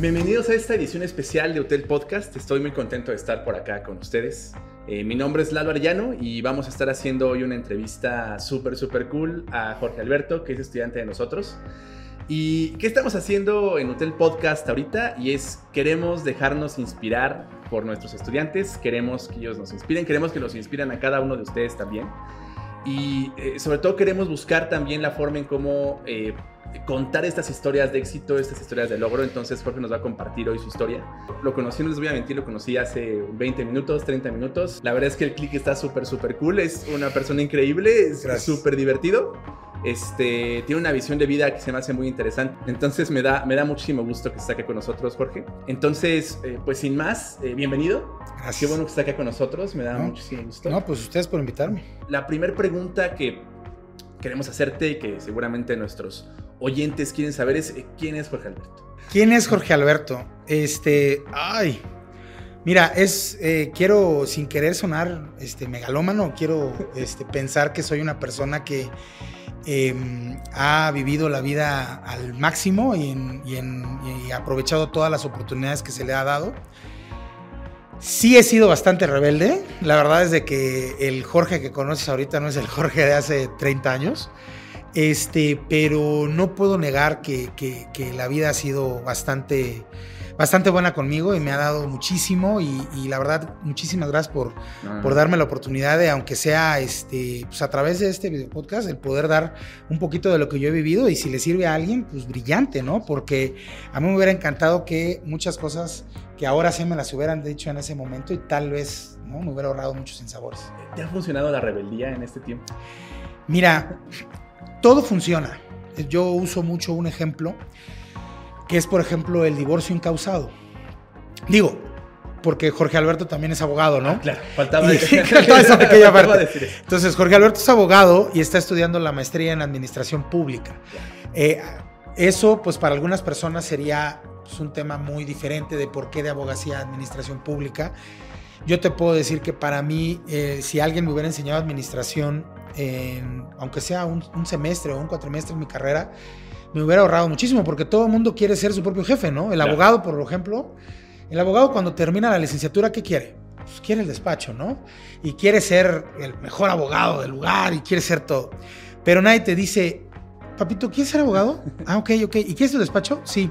Bienvenidos a esta edición especial de Hotel Podcast. Estoy muy contento de estar por acá con ustedes. Eh, mi nombre es Lalo Arellano y vamos a estar haciendo hoy una entrevista súper, súper cool a Jorge Alberto, que es estudiante de nosotros. ¿Y qué estamos haciendo en Hotel Podcast ahorita? Y es, queremos dejarnos inspirar por nuestros estudiantes, queremos que ellos nos inspiren, queremos que los inspiren a cada uno de ustedes también. Y eh, sobre todo queremos buscar también la forma en cómo eh, contar estas historias de éxito, estas historias de logro. Entonces Jorge nos va a compartir hoy su historia. Lo conocí, no les voy a mentir, lo conocí hace 20 minutos, 30 minutos. La verdad es que el click está súper, súper cool. Es una persona increíble, es súper divertido. Este, tiene una visión de vida que se me hace muy interesante. Entonces me da, me da muchísimo gusto que esté aquí con nosotros, Jorge. Entonces, eh, pues sin más, eh, bienvenido. Gracias. Qué bueno que esté aquí con nosotros, me da muchísimo gusto. No, pues ustedes por invitarme. La primera pregunta que queremos hacerte y que seguramente nuestros oyentes quieren saber es eh, quién es Jorge Alberto. ¿Quién es Jorge Alberto? Este, ay, mira, es, quiero sin querer sonar, este, megalómano, quiero, este, pensar que soy una persona que Em, ha vivido la vida al máximo y, ha aprovechado todas las oportunidades que se le ha dado. Sí he sido bastante rebelde. La verdad es de que el Jorge que conoces ahorita no es el Jorge de hace 30 años. Este, pero no puedo negar que, que la vida ha sido bastante bastante buena conmigo y me ha dado muchísimo y, la verdad muchísimas gracias por, por darme la oportunidad de, aunque sea este, pues a través de este video podcast, el poder dar un poquito de lo que yo he vivido y si le sirve a alguien, pues brillante, ¿no? Porque a mí me hubiera encantado que muchas cosas que ahora sí me las hubieran dicho en ese momento y tal vez, ¿no? Me hubiera ahorrado muchos sinsabores. ¿Te ha funcionado la rebeldía en este tiempo? Mira, todo funciona. Yo uso mucho un ejemplo que es, por ejemplo, el divorcio incausado. Digo, porque Jorge Alberto también es abogado, ¿no? Ah, claro, faltaba, decir, esa pequeña parte. Entonces, Jorge Alberto es abogado y está estudiando la maestría en administración pública. Eh, eso, pues para algunas personas sería pues, un tema muy diferente de por qué de abogacía administración pública. Yo te puedo decir que para mí, eh, si alguien me hubiera enseñado administración, aunque sea un, un semestre o un cuatrimestre en mi carrera, me hubiera ahorrado muchísimo, porque todo el mundo quiere ser su propio jefe, ¿no? El abogado, por ejemplo, el abogado cuando termina la licenciatura, ¿qué quiere? Pues quiere el despacho, ¿no? Y quiere ser el mejor abogado del lugar y quiere ser todo. Pero nadie te dice, papito, ¿quieres ser abogado? Ah, ok, ok. ¿Y quieres tu despacho? Sí,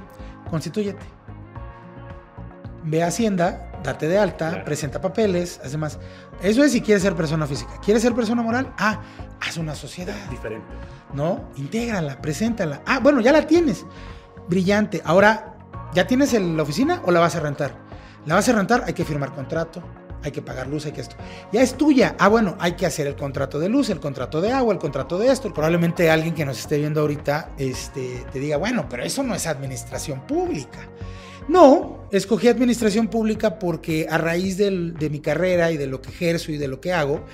constitúyete. Ve a Hacienda, date de alta, presenta papeles, hace más. Eso es si quieres ser persona física. ¿Quieres ser persona moral? Ah, haz una sociedad. Diferente. ¿No? Intégrala, preséntala. Ah, bueno, ya la tienes. Brillante. Ahora, ¿ya tienes la oficina o la vas a rentar? La vas a rentar, hay que firmar contrato, hay que pagar luz, hay que esto. Ya es tuya. Ah, bueno, hay que hacer el contrato de luz, el contrato de agua, el contrato de esto. Probablemente alguien que nos esté viendo ahorita este, te diga, bueno, pero eso no es administración pública. No, escogí administración pública porque a raíz de mi carrera y de lo que ejerzo y de lo que hago,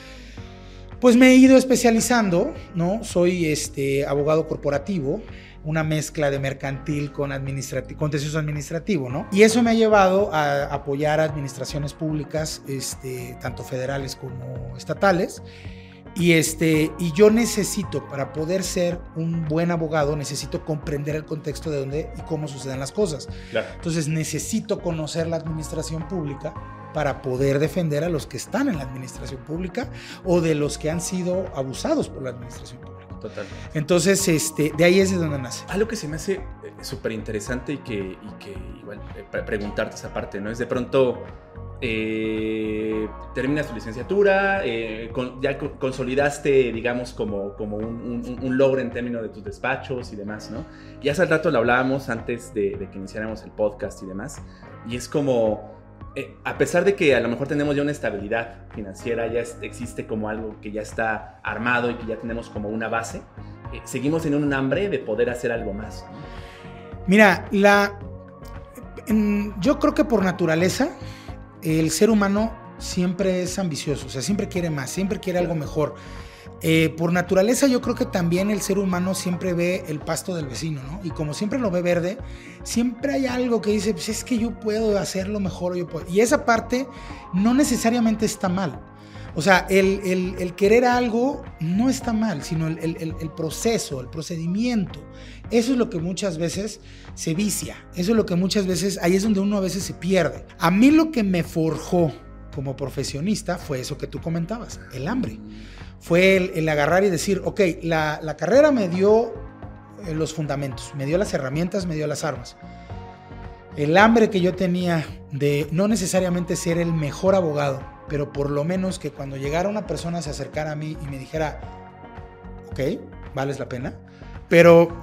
pues me he ido especializando, ¿no? Soy este abogado corporativo, una mezcla de mercantil con administrativo, contencioso administrativo, ¿no? Y eso me ha llevado a apoyar a administraciones públicas, este, tanto federales como estatales, y, este, y yo necesito, para poder ser un buen abogado, necesito comprender el contexto de dónde y cómo suceden las cosas. Entonces necesito conocer la administración pública para poder defender a los que están en la administración pública o de los que han sido abusados por la administración pública. Total. Entonces, este, de ahí es de donde nace. Algo que se me hace eh, súper interesante y que, y que igual, eh, preguntarte esa parte, ¿no? Es de pronto eh, terminas tu licenciatura, eh, ya consolidaste, digamos, como, como un, logro en términos de tus despachos y demás, ¿no? Y hace rato lo hablábamos antes de, que iniciáramos el podcast y demás, y es como, eh, a pesar de que a lo mejor tenemos ya una estabilidad financiera, ya existe como algo que ya está armado y que ya tenemos como una base, eh, seguimos en un hambre de poder hacer algo más. Mira, la, yo creo que por naturaleza, el ser humano siempre es ambicioso, o sea, siempre quiere más, siempre quiere algo mejor. Eh, por naturaleza yo creo que también el ser humano siempre ve el pasto del vecino, ¿no? Y como siempre lo ve verde, siempre hay algo que dice, pues es que yo puedo hacerlo mejor, yo puedo. Y esa parte no necesariamente está mal. O sea, el, querer algo no está mal, sino el- el proceso, el procedimiento. Eso es lo que muchas veces se vicia. Eso es lo que muchas veces, ahí es donde uno a veces se pierde. A mí lo que me forjó como profesionista fue eso que tú comentabas, el hambre. Fue el, agarrar y decir, ok, la, la carrera me dio eh, los fundamentos, me dio las herramientas, me dio las armas. El hambre que yo tenía de no necesariamente ser el mejor abogado, pero por lo menos que cuando llegara una persona se acercara a mí y me dijera, ok, vales la pena, pero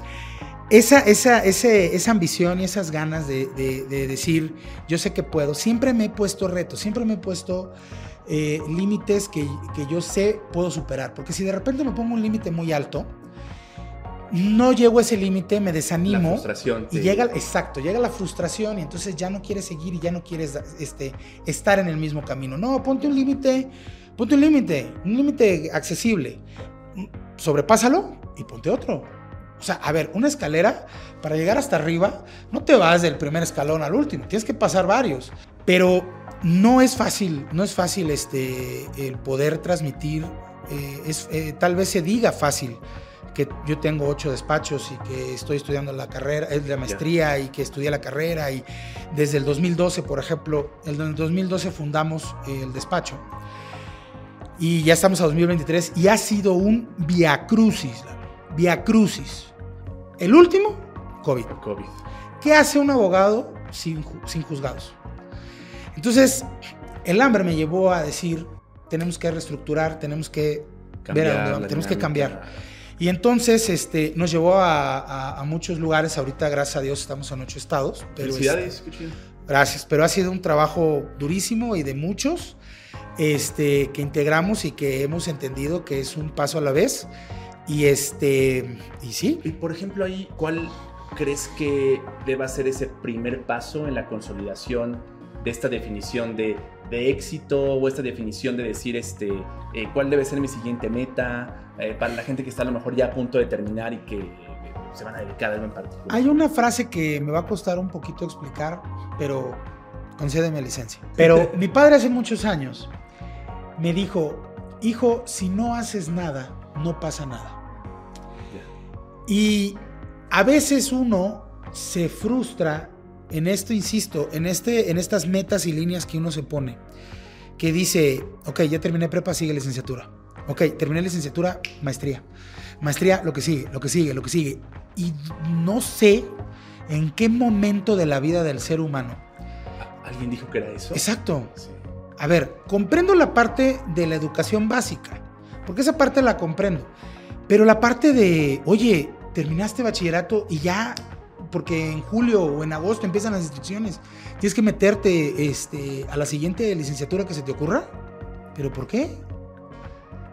esa, esa, ese- esa ambición y esas ganas de, de- de decir, yo sé que puedo, siempre me he puesto retos, siempre me he puesto eh, límites que, que yo sé puedo superar, porque si de repente me pongo un límite muy alto, no llego a ese límite, me La desanimo. frustración. Y llega, exacto, llega la frustración y entonces ya no quieres seguir y ya no quieres este, estar en el mismo camino. No, ponte un límite, ponte un límite, un límite accesible. Sobrepásalo y ponte otro. O sea, a ver, una escalera, para llegar hasta arriba, no te vas del primer escalón al último, tienes que pasar varios. Pero no es fácil, no es fácil este, el poder transmitir, eh, es, eh, tal vez se diga fácil, que yo tengo ocho despachos y que estoy estudiando la carrera, la maestría y que estudié la carrera y desde el 2012, por ejemplo, en el 2012 fundamos el despacho y ya estamos a 2023 y ha sido un via crucis, via crucis. El último, COVID. COVID. ¿Qué hace un abogado sin, sin juzgados? Entonces, el hambre me llevó a decir, tenemos que reestructurar, tenemos que ver a dónde vamos, tenemos que cambiar. Y entonces este, nos llevó a, a- a muchos lugares. Ahorita, gracias a Dios, estamos en ocho estados. Pero Felicidades, gracias. Pero ha sido un trabajo durísimo y de muchos este, que integramos y que hemos entendido que es un paso a la vez. Y, este, y sí, Y por ejemplo, ahí, ¿cuál crees que deba ser ese primer paso en la consolidación de esta definición de, de éxito o esta definición de decir este, eh, cuál debe ser mi siguiente meta eh, para la gente que está a lo mejor ya a punto de terminar y que eh, se van a dedicar a algo en particular? Hay una frase que me va a costar un poquito explicar, pero concédeme licencia. Pero mi padre hace muchos años me dijo, hijo, si no haces nada, no pasa nada. Y a veces uno se frustra en esto, insisto, en, este, en estas metas y líneas que uno se pone, que dice, ok, ya terminé prepa, sigue licenciatura. Ok, terminé licenciatura, maestría. Maestría, lo que sigue, lo que sigue, lo que sigue. Y no sé en qué momento de la vida del ser humano. ¿Alguien dijo que era eso? Exacto. Sí. A ver, comprendo la parte de la educación básica, porque esa parte la comprendo. Pero la parte de, oye, terminaste bachillerato y ya, porque en julio o en agosto empiezan las inscripciones, tienes que meterte este, a la siguiente licenciatura que se te ocurra. ¿Pero por qué?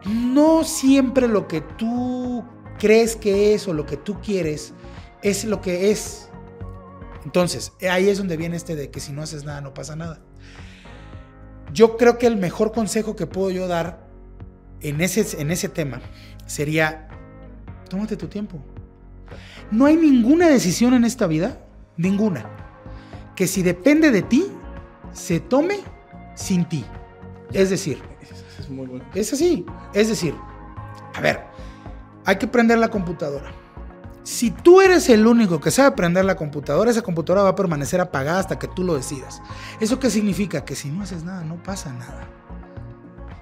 No siempre lo que tú crees que es o lo que tú quieres es lo que es. Entonces, ahí es donde viene este de que si no haces nada, no pasa nada. Yo creo que el mejor consejo que puedo yo dar en ese, en ese tema sería, tómate tu tiempo. No hay ninguna decisión en esta vida, ninguna, que si depende de ti, se tome sin ti. Es decir, es muy bueno. es así. Es decir, a ver, hay que prender la computadora. Si tú eres el único que sabe prender la computadora, esa computadora va a permanecer apagada hasta que tú lo decidas. ¿Eso qué significa? Que si no haces nada, no pasa nada.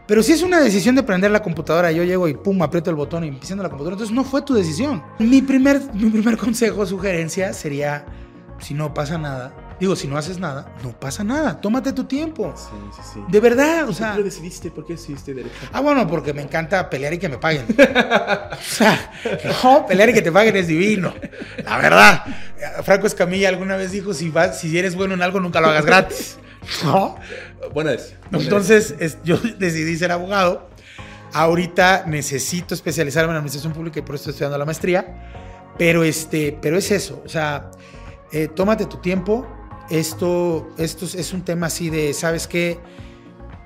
Pero si es una decisión de prender la computadora, yo llego y pum, aprieto el botón y empiezo la computadora, entonces no fue tu decisión. Mi primer, mi primer consejo, sugerencia sería, si no pasa nada, digo, si no haces nada, no pasa nada, tómate tu tiempo. Sí, sí, sí. De verdad, o ¿Por sea... qué lo decidiste? ¿Por qué decidiste derecho? Ah, bueno, porque me encanta pelear y que me paguen. o sea, no, pelear y que te paguen es divino. La verdad. Franco Escamilla alguna vez dijo, si, vas, si eres bueno en algo, nunca lo hagas gratis. ¿No? Buena Entonces, es- yo decidí ser abogado. Ahorita necesito especializarme en administración pública y por eso estoy estudiando la maestría. Pero, este, pero es eso. O sea, eh, tómate tu tiempo. Esto, esto es- es un tema así de, ¿sabes qué?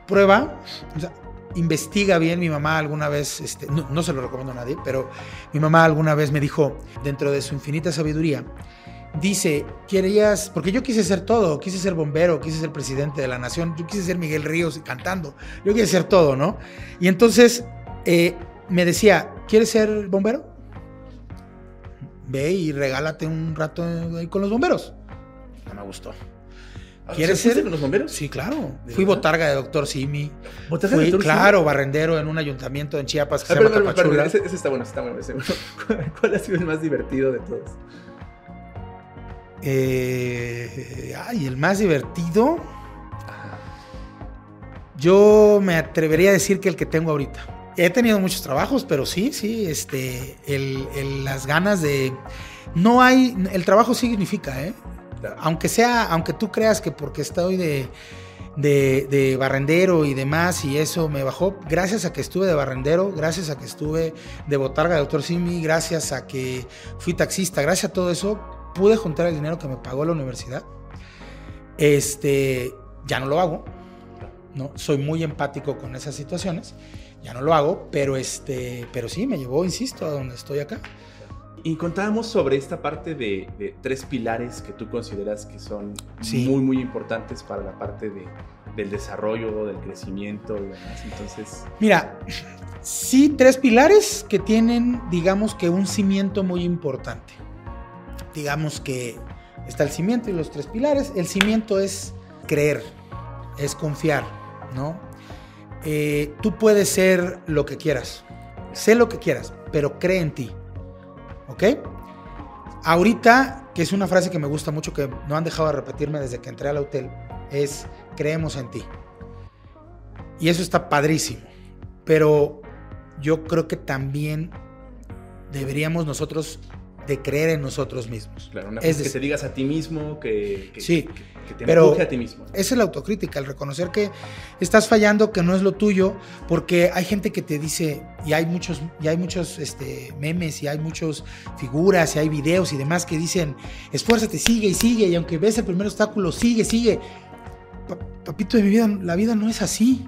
Prueba. o sea, investiga bien. Mi mamá alguna vez, este, no, no se lo recomiendo a nadie, pero mi mamá alguna vez me dijo, dentro de su infinita sabiduría, dice, querías, porque yo quise ser todo, quise ser bombero, quise ser presidente de la nación, yo quise ser Miguel Ríos cantando, yo quise ser todo, ¿no? Y entonces eh, me decía, ¿quieres ser bombero? Ve y regálate un rato ahí con los bomberos. No me gustó. Ah, ¿Quieres ¿sí fuiste ser? con los bomberos? Sí, claro. ¿De Fui verdad? botarga de doctor Simi. ¿Botarga de Doctor Simi? claro, barrendero en un ayuntamiento en Chiapas que Ah, se llama pero, pero, pero, ese, ese está bueno, ese está bueno. ese. ¿Cuál ha sido el más divertido de todos? Eh, ay, el más divertido. Yo me atrevería a decir que el que tengo ahorita. He tenido muchos trabajos, pero sí, sí, este, el- el- las ganas de... No hay, el trabajo significa, ¿eh? Aunque sea, aunque tú creas que porque estoy de, de, de barrendero y demás y eso me bajó, gracias a que estuve de barrendero, gracias a que estuve de botarga de doctor Simi, gracias a que fui taxista, gracias a todo eso, pude juntar el dinero que me pagó la universidad. Este, ya no lo hago, ¿no? Soy muy empático con esas situaciones, ya no lo hago, pero este, pero sí, me llevó, insisto, a donde estoy acá. Y contábamos sobre esta parte de, de tres pilares que tú consideras que son Sí. muy, muy importantes para la parte de, del desarrollo, del crecimiento y demás. Entonces, Mira, sí, tres pilares que tienen, digamos que un cimiento muy importante. Digamos que está el cimiento y los tres pilares. El cimiento es creer, es confiar, ¿no? Eh, tú puedes ser lo que quieras, sé lo que quieras, pero cree en ti, ¿ok? Ahorita, que es una frase que me gusta mucho, que no han dejado de repetirme desde que entré al hotel, es creemos en ti. Y eso está padrísimo. Pero yo creo que también deberíamos nosotros de creer en nosotros mismos. claro, una Es cosa que decir- te digas a ti mismo, que, que, Sí, que, que te pero- empuje a ti mismo. Esa es la autocrítica, el reconocer que estás fallando, que no es lo tuyo, porque hay gente que te dice, y hay muchos, y hay muchos este, memes, y hay muchas figuras, y hay videos y demás que dicen, esfuérzate, sigue y sigue, y aunque ves el primer obstáculo, sigue, sigue. Pa- papito de mi vida, la vida no es así.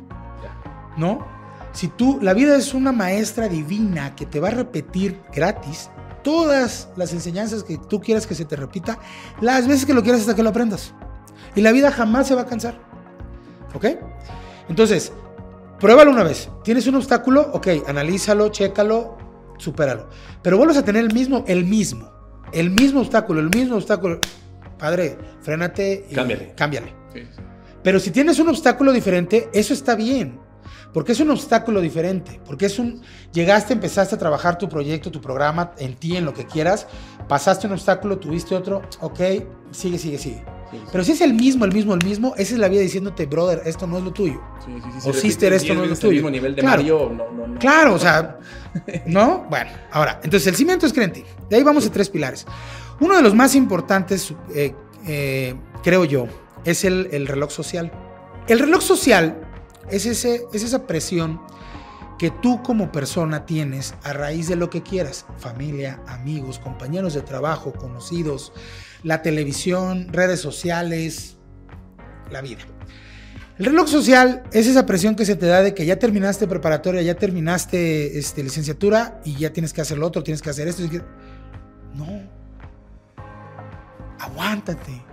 ¿no? Si tú, la vida es una maestra divina que te va a repetir gratis todas las enseñanzas que tú quieras que se te repita, las veces que lo quieras hasta que lo aprendas. Y la vida jamás se va a cansar. ¿Ok? Entonces, pruébalo una vez. ¿Tienes un obstáculo? Ok, analízalo, chécalo, supéralo. Pero vuelves a tener el mismo, el mismo, el mismo obstáculo, el mismo obstáculo. Padre, frénate y Cámbiale. cámbiale. Sí, sí. Pero si tienes un obstáculo diferente, eso está bien. Porque es un obstáculo diferente. Porque es un. Llegaste, empezaste a trabajar tu proyecto, tu programa, en ti, en lo que quieras. Pasaste un obstáculo, tuviste otro. Ok, sigue, sigue, sigue. Sí, sí. Pero si es el mismo, el mismo, el mismo, esa es la vida diciéndote, brother, esto no es lo tuyo. Sí, O sister, esto no es lo tuyo. mismo nivel de Claro. Mario, no, no, no. Claro, o sea, ¿no? Bueno, ahora, entonces el cimiento es creer en ti. De ahí vamos a tres pilares. Uno de los más importantes, eh, eh, creo yo, es el, el reloj social. El reloj social es, ese, es esa presión que tú como persona tienes a raíz de lo que quieras. Familia, amigos, compañeros de trabajo, conocidos, la televisión, redes sociales, la vida. El reloj social es esa presión que se te da de que ya terminaste preparatoria, ya terminaste este, licenciatura y ya tienes que hacer lo otro, tienes que hacer esto. No. Aguántate.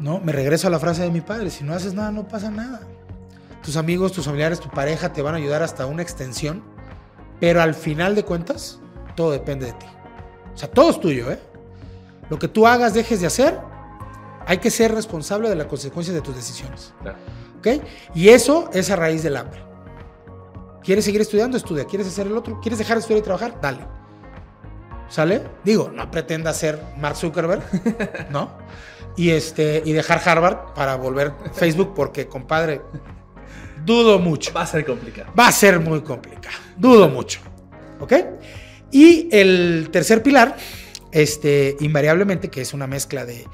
No, me regreso a la frase de mi padre, si no haces nada no pasa nada. Tus amigos, tus familiares, tu pareja te van a ayudar hasta una extensión, pero al final de cuentas todo depende de ti. O sea, todo es tuyo, ¿eh? Lo que tú hagas, dejes de hacer, hay que ser responsable de las consecuencias de tus decisiones. Claro. ¿Ok? Y eso es a raíz del hambre. ¿Quieres seguir estudiando? Estudia. ¿Quieres hacer el otro? ¿Quieres dejar de estudiar y trabajar? Dale. ¿Sale? Digo, no pretenda ser Mark Zuckerberg, ¿no? Y, este, y dejar Harvard para volver Facebook porque, compadre, dudo mucho. Va a ser complicado. Va a ser muy complicado. Dudo mucho. ¿Ok? Y el tercer pilar, este, invariablemente, que es una mezcla de,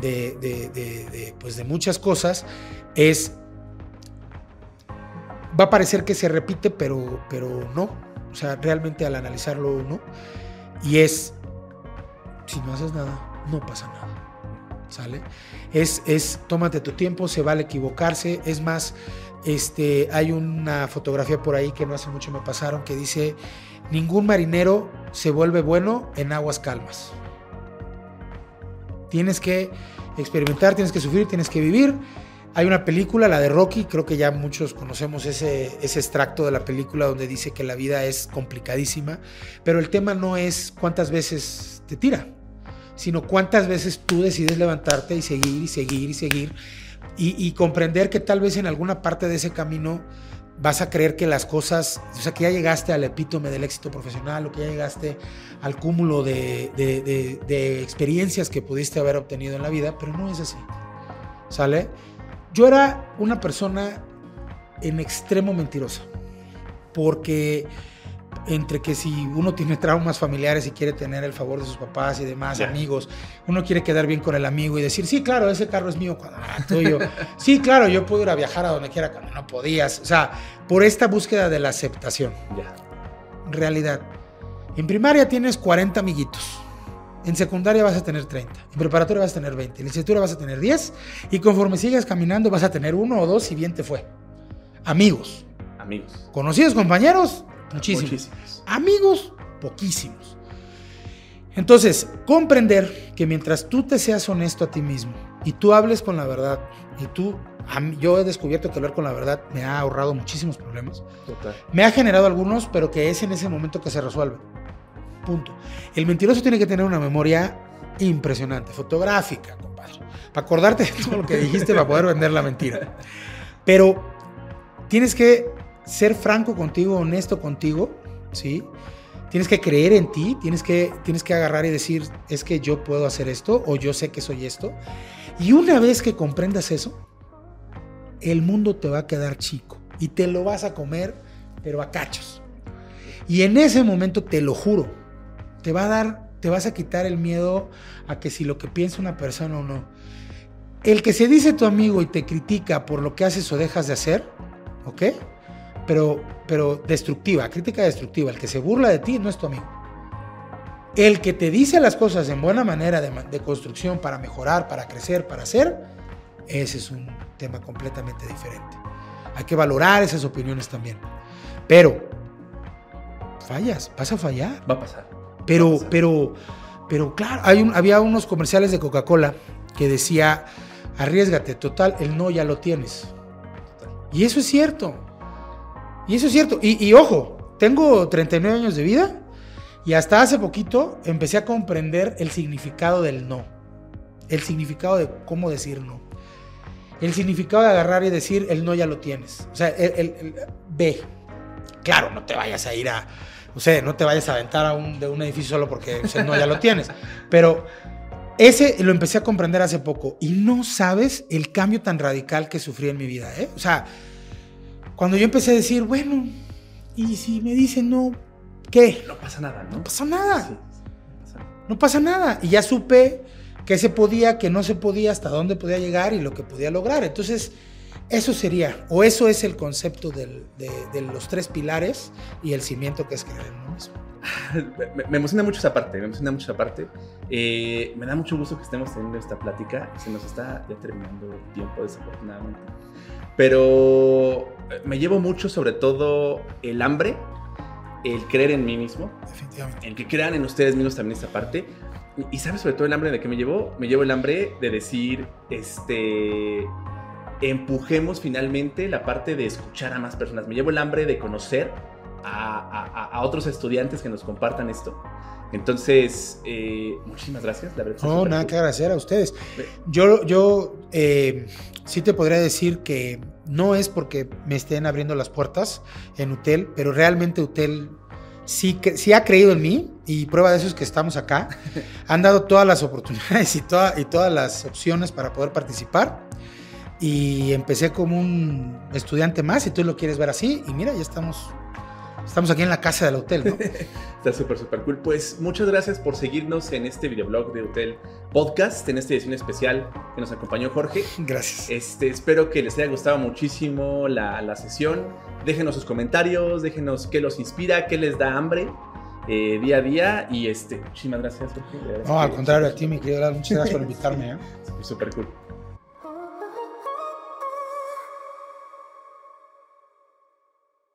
de, de- de- de, pues de muchas cosas, es. Va a parecer que se repite, pero, pero no. O sea, realmente al analizarlo, no. Y es. Si no haces nada, no pasa nada. ¿Sale? Es, es, tómate tu tiempo, se vale equivocarse. Es más, este, hay una fotografía por ahí que no hace mucho me pasaron que dice, ningún marinero se vuelve bueno en aguas calmas. Tienes que experimentar, tienes que sufrir, tienes que vivir. Hay una película, la de Rocky, creo que ya muchos conocemos ese, ese extracto de la película donde dice que la vida es complicadísima, pero el tema no es cuántas veces te tira, sino cuántas veces tú decides levantarte y seguir y seguir y seguir y, y comprender que tal vez en alguna parte de ese camino vas a creer que las cosas, o sea, que ya llegaste al epítome del éxito profesional o que ya llegaste al cúmulo de, de, de, de, experiencias que pudiste haber obtenido en la vida, pero no es así. ¿Sale? Yo era una persona en extremo mentirosa, porque entre que si uno tiene traumas familiares y quiere tener el favor de sus papás y demás, yeah. amigos, uno quiere quedar bien con el amigo y decir, sí, claro, ese carro es mío cuando era tuyo. sí, claro, yo puedo ir a viajar a donde quiera cuando no podías. O sea, por esta búsqueda de la aceptación. Yeah. Realidad. En primaria tienes 40 amiguitos. En secundaria vas a tener 30. En preparatoria vas a tener 20. En licenciatura vas a tener 10. Y conforme sigas caminando vas a tener uno o dos si bien te fue. Amigos. Amigos. Conocidos compañeros, Muchísimos. Muchísimos. Amigos, poquísimos. Entonces, comprender que mientras tú te seas honesto a ti mismo y tú hables con la verdad, y tú, yo he descubierto que hablar con la verdad me ha ahorrado muchísimos problemas. Total. Me ha generado algunos, pero que es en ese momento que se resuelve. Punto. El mentiroso tiene que tener una memoria impresionante, fotográfica, compadre. Para acordarte de todo lo que dijiste para poder vender la mentira. Pero tienes que ser franco contigo, honesto contigo, ¿sí? Tienes que creer en ti, tienes que, tienes que agarrar y decir, es que yo puedo hacer esto o yo sé que soy esto. Y una vez que comprendas eso, el mundo te va a quedar chico y te lo vas a comer, pero a cachos. Y en ese momento, te lo juro, te va a dar, te vas a quitar el miedo a que si lo que piensa una persona o no. El que se dice tu amigo y te critica por lo que haces o dejas de hacer, ¿ok? Pero, pero destructiva, crítica destructiva. El que se burla de ti no es tu amigo. El que te dice las cosas en buena manera de, de, construcción para mejorar, para crecer, para hacer, ese es un tema completamente diferente. Hay que valorar esas opiniones también. Pero, fallas, vas a fallar. Va a pasar. Pero, a pasar. pero, pero claro, hay un, había unos comerciales de Coca-Cola que decía, arriesgate, total, el no ya lo tienes. Y eso es cierto. Y eso es cierto. Y, y, ojo, tengo 39 años de vida y hasta hace poquito empecé a comprender el significado del no. El significado de cómo decir no. El significado de agarrar y decir el no ya lo tienes. O sea, el, el, el ve. Claro, no te vayas a ir a, o sea, no te vayas a aventar a un, de un edificio solo porque o sea, no ya lo tienes. Pero ese lo empecé a comprender hace poco y no sabes el cambio tan radical que sufrí en mi vida. ¿eh? O sea, cuando yo empecé a decir, bueno, y si me dicen no, ¿qué? No pasa nada, ¿no? No pasa nada. Sí, no pasa nada. No pasa nada. Y ya supe qué se podía, qué no se podía, hasta dónde podía llegar y lo que podía lograr. Entonces, eso sería, o eso es el concepto del, de, de, los tres pilares y el cimiento que es creer en uno mismo. Me, me, emociona mucho esa parte, me emociona mucho esa parte. Eh, me da mucho gusto que estemos teniendo esta plática. Se nos está ya terminando el tiempo, desafortunadamente. Pero me llevo mucho sobre todo el hambre, el creer en mí mismo, el que crean en ustedes mismos también esta parte. Y sabes sobre todo el hambre de qué me llevo? Me llevo el hambre de decir, este, empujemos finalmente la parte de escuchar a más personas. Me llevo el hambre de conocer a, a, a otros estudiantes que nos compartan esto. Entonces, eh, muchísimas gracias. La verdad no, nada que agradecer a ustedes. Yo, yo eh, sí te podría decir que no es porque me estén abriendo las puertas en UTEL, pero realmente UTEL sí, sí ha creído en mí y prueba de eso es que estamos acá. Han dado todas las oportunidades y, toda, y todas las opciones para poder participar. Y empecé como un estudiante más, si tú lo quieres ver así. Y mira, ya estamos Estamos aquí en la casa del hotel, ¿no? Está súper, súper cool. Pues muchas gracias por seguirnos en este videoblog de Hotel Podcast, en esta edición especial que nos acompañó Jorge. Gracias. Este, espero que les haya gustado muchísimo la, la sesión. Déjenos sus comentarios, déjenos qué los inspira, qué les da hambre. Eh, día a día y este, muchísimas gracias Jorge. No, al contrario a ti mi querido Muchas gracias por invitarme. ¿eh? Súper cool.